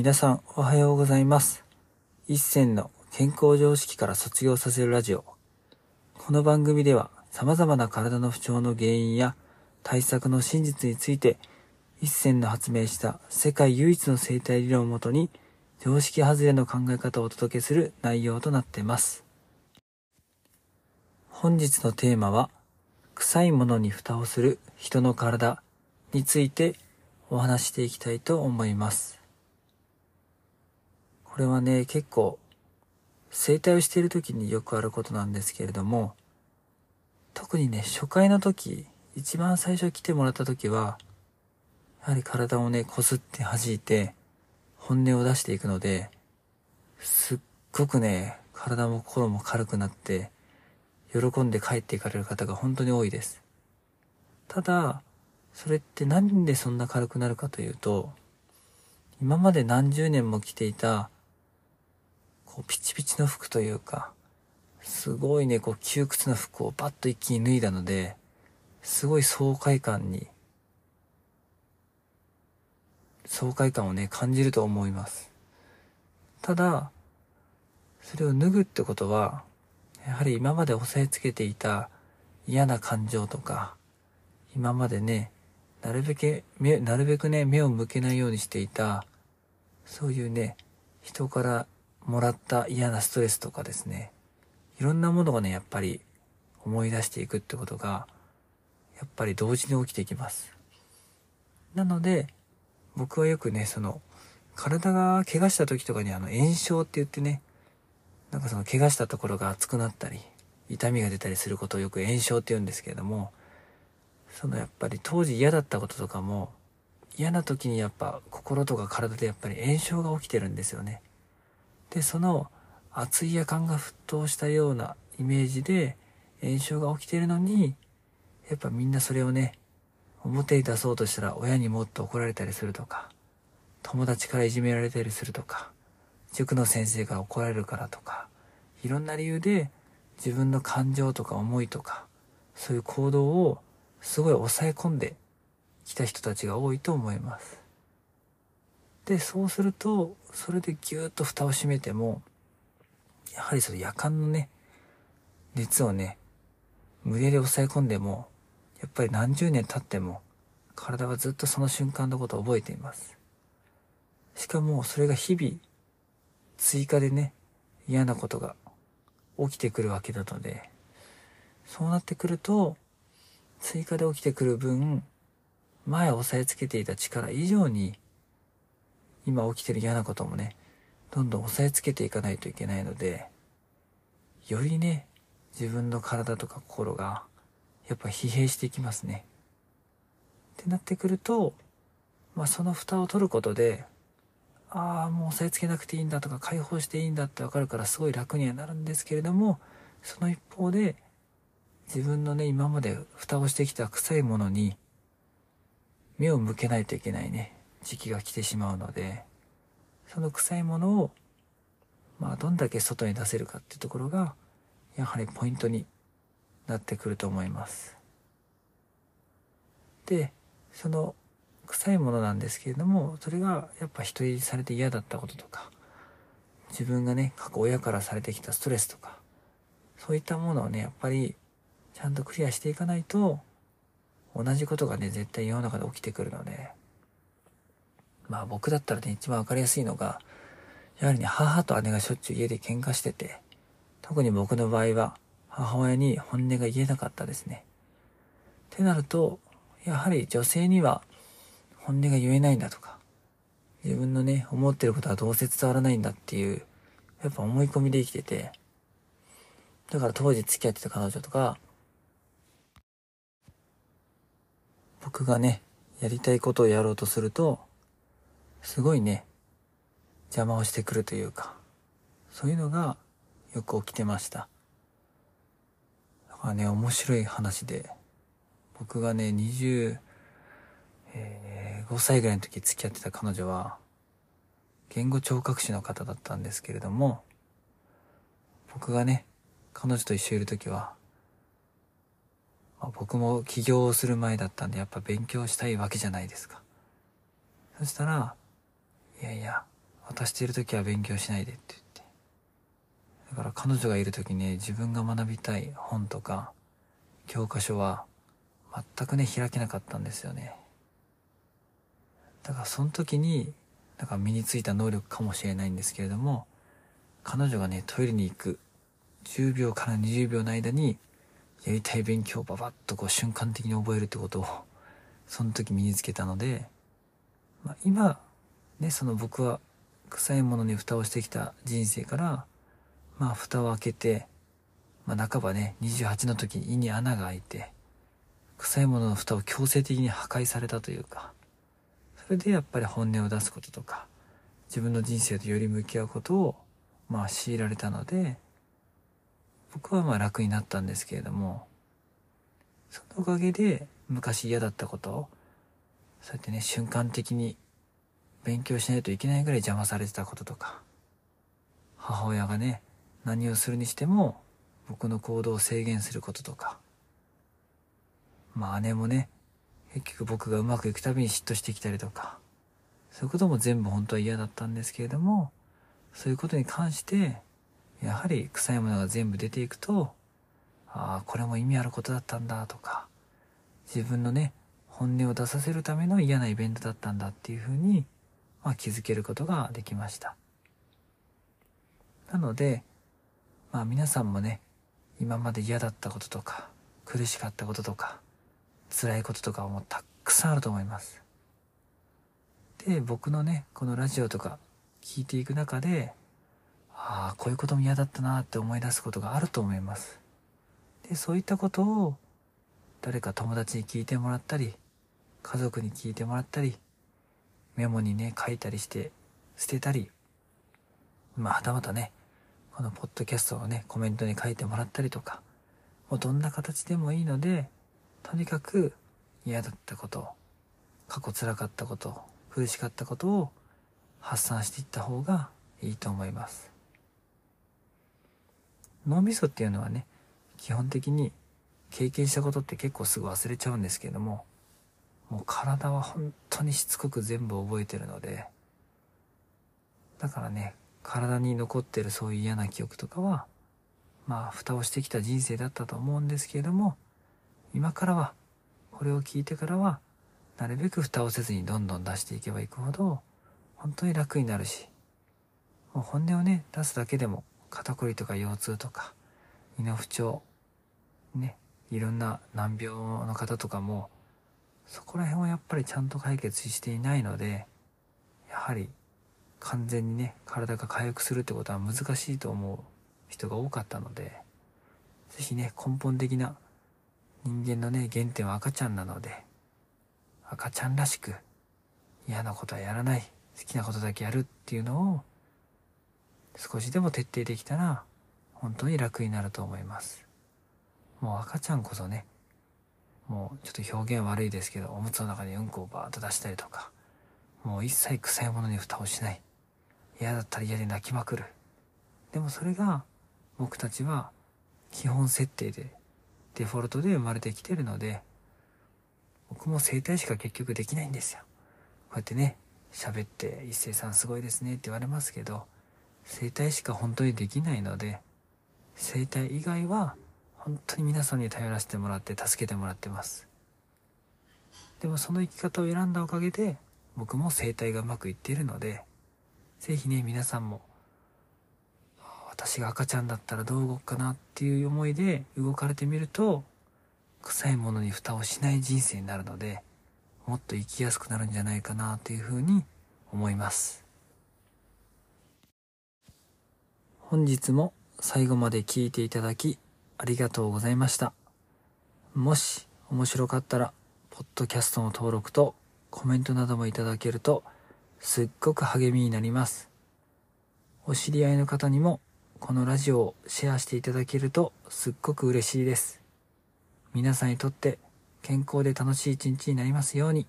皆さんおはようございます。一銭の健康常識から卒業させるラジオ。この番組では様々な体の不調の原因や対策の真実について一銭の発明した世界唯一の生態理論をもとに常識外れの考え方をお届けする内容となっています。本日のテーマは臭いものに蓋をする人の体についてお話していきたいと思います。これはね、結構整体をしている時によくあることなんですけれども、特にね、初回の時、一番最初来てもらった時は、やはり体をね、こすって弾いて、本音を出していくので、すっごくね、体も心も軽くなって、喜んで帰っていかれる方が本当に多いです。ただ、それってなんでそんな軽くなるかというと、今まで何十年も着ていた、こうピチピチの服というか、すごいね、こう窮屈な服をパッと一気に脱いだので、すごい爽快感に、爽快感をね、感じると思います。ただ、それを脱ぐってことは、やはり今まで押さえつけていた嫌な感情とか、今までね、なるべく、なるべくね、目を向けないようにしていた、そういうね、人からもらった嫌なストレスとかですね、いろんなものがね、やっぱり思い出していくってことが、やっぱり同時に起きてきます。なので、僕はよくね、その、体が怪我した時とかにあの炎症って言ってね、なんかその怪我したところが熱くなったり、痛みが出たりすることをよく炎症って言うんですけれども、そのやっぱり当時嫌だったこととかも、嫌な時にやっぱ心とか体でやっぱり炎症が起きてるんですよね。で、その熱い夜間が沸騰したようなイメージで炎症が起きているのに、やっぱみんなそれをね、表に出そうとしたら親にもっと怒られたりするとか、友達からいじめられたりするとか、塾の先生から怒られるからとか、いろんな理由で自分の感情とか思いとか、そういう行動をすごい抑え込んできた人たちが多いと思います。で、そうすると、それでぎゅーっと蓋を閉めても、やはりその夜間のね、熱をね、無理やり抑え込んでも、やっぱり何十年経っても、体はずっとその瞬間のことを覚えています。しかも、それが日々、追加でね、嫌なことが起きてくるわけなので、そうなってくると、追加で起きてくる分、前押さえつけていた力以上に、今起きてる嫌なこともね、どんどん押さえつけていかないといけないので、よりね、自分の体とか心が、やっぱ疲弊していきますね。ってなってくると、まあその蓋を取ることで、ああ、もう押さえつけなくていいんだとか解放していいんだってわかるからすごい楽にはなるんですけれども、その一方で、自分のね、今まで蓋をしてきた臭いものに、目を向けないといけないね、時期が来てしまうので、その臭いものを、まあ、どんだけ外に出せるかっていうところが、やはりポイントになってくると思います。で、その臭いものなんですけれども、それがやっぱ人入りされて嫌だったこととか、自分がね、過去親からされてきたストレスとか、そういったものをね、やっぱりちゃんとクリアしていかないと、同じことがね、絶対世の中で起きてくるので、まあ僕だったらね、一番わかりやすいのが、やはりね、母と姉がしょっちゅう家で喧嘩してて、特に僕の場合は、母親に本音が言えなかったですね。ってなると、やはり女性には本音が言えないんだとか、自分のね、思ってることはどうせ伝わらないんだっていう、やっぱ思い込みで生きてて、だから当時付き合ってた彼女とか、僕がね、やりたいことをやろうとすると、すごいね、邪魔をしてくるというか、そういうのがよく起きてました。だからね、面白い話で、僕がね、25歳ぐらいの時付き合ってた彼女は、言語聴覚士の方だったんですけれども、僕がね、彼女と一緒いる時は、まあ、僕も起業をする前だったんで、やっぱ勉強したいわけじゃないですか。そしたら、いやいや、私といる時は勉強しないでって言って。だから彼女がいる時ね、自分が学びたい本とか、教科書は全くね、開けなかったんですよね。だからその時に、なんか身についた能力かもしれないんですけれども、彼女がね、トイレに行く10秒から20秒の間に、やりたい勉強をババッとこう瞬間的に覚えるってことを、その時身につけたので、まあ、今、ね、その僕は臭いものに蓋をしてきた人生から、まあ蓋を開けて、まあ半ばね、28の時に胃に穴が開いて、臭いものの蓋を強制的に破壊されたというか、それでやっぱり本音を出すこととか、自分の人生とより向き合うことを、まあ強いられたので、僕はまあ楽になったんですけれども、そのおかげで昔嫌だったことを、そうやってね、瞬間的に勉強しないといけないぐらい邪魔されてたこととか、母親がね、何をするにしても僕の行動を制限することとか、まあ姉もね、結局僕がうまくいくたびに嫉妬してきたりとか、そういうことも全部本当は嫌だったんですけれども、そういうことに関して、やはり臭いものが全部出ていくと、ああ、これも意味あることだったんだとか、自分のね、本音を出させるための嫌なイベントだったんだっていうふうに、まあ、気づけることができました。なので、まあ皆さんもね、今まで嫌だったこととか、苦しかったこととか、辛いこととかもたくさんあると思います。で、僕のね、このラジオとか聞いていく中で、ああ、こういうことも嫌だったなって思い出すことがあると思います。で、そういったことを誰か友達に聞いてもらったり、家族に聞いてもらったり、メモにね、書いたりして捨てたり、まあ、はたまたね、このポッドキャストをね、コメントに書いてもらったりとか、もうどんな形でもいいので、とにかく嫌だったこと、過去辛かったこと、苦しかったことを発散していった方がいいと思います。脳みそっていうのはね、基本的に経験したことって結構すぐ忘れちゃうんですけども、もう体は本当にしつこく全部覚えてるので、だからね、体に残ってるそういう嫌な記憶とかは、まあ、蓋をしてきた人生だったと思うんですけれども、今からは、これを聞いてからは、なるべく蓋をせずにどんどん出していけばいくほど、本当に楽になるし、もう本音をね、出すだけでも、肩こりとか腰痛とか、胃の不調、ね、いろんな難病の方とかも、そこら辺はやっぱりちゃんと解決していないので、やはり完全にね、体が回復するってことは難しいと思う人が多かったので、ぜひね、根本的な人間のね、原点は赤ちゃんなので、赤ちゃんらしく嫌なことはやらない、好きなことだけやるっていうのを少しでも徹底できたら本当に楽になると思います。もう赤ちゃんこそね、もうちょっと表現悪いですけど、おむつの中にうんこをバーッと出したりとか、もう一切臭いものに蓋をしない。嫌だったら嫌で泣きまくる。でもそれが僕たちは基本設定で、デフォルトで生まれてきてるので、僕も整体しか結局できないんですよ。こうやってね、喋って一斉さんすごいですねって言われますけど、整体しか本当にできないので、整体以外は本当に皆さんに頼らせてもらって助けてもらってます。でもその生き方を選んだおかげで僕も生態がうまくいっているので、ぜひね、皆さんも私が赤ちゃんだったらどう動くかなっていう思いで動かれてみると、臭いものに蓋をしない人生になるので、もっと生きやすくなるんじゃないかなというふうに思います。本日も最後まで聞いていただきありがとうございました。もし面白かったら、ポッドキャストの登録とコメントなどもいただけると、すっごく励みになります。お知り合いの方にも、このラジオをシェアしていただけると、すっごく嬉しいです。皆さんにとって健康で楽しい一日になりますように。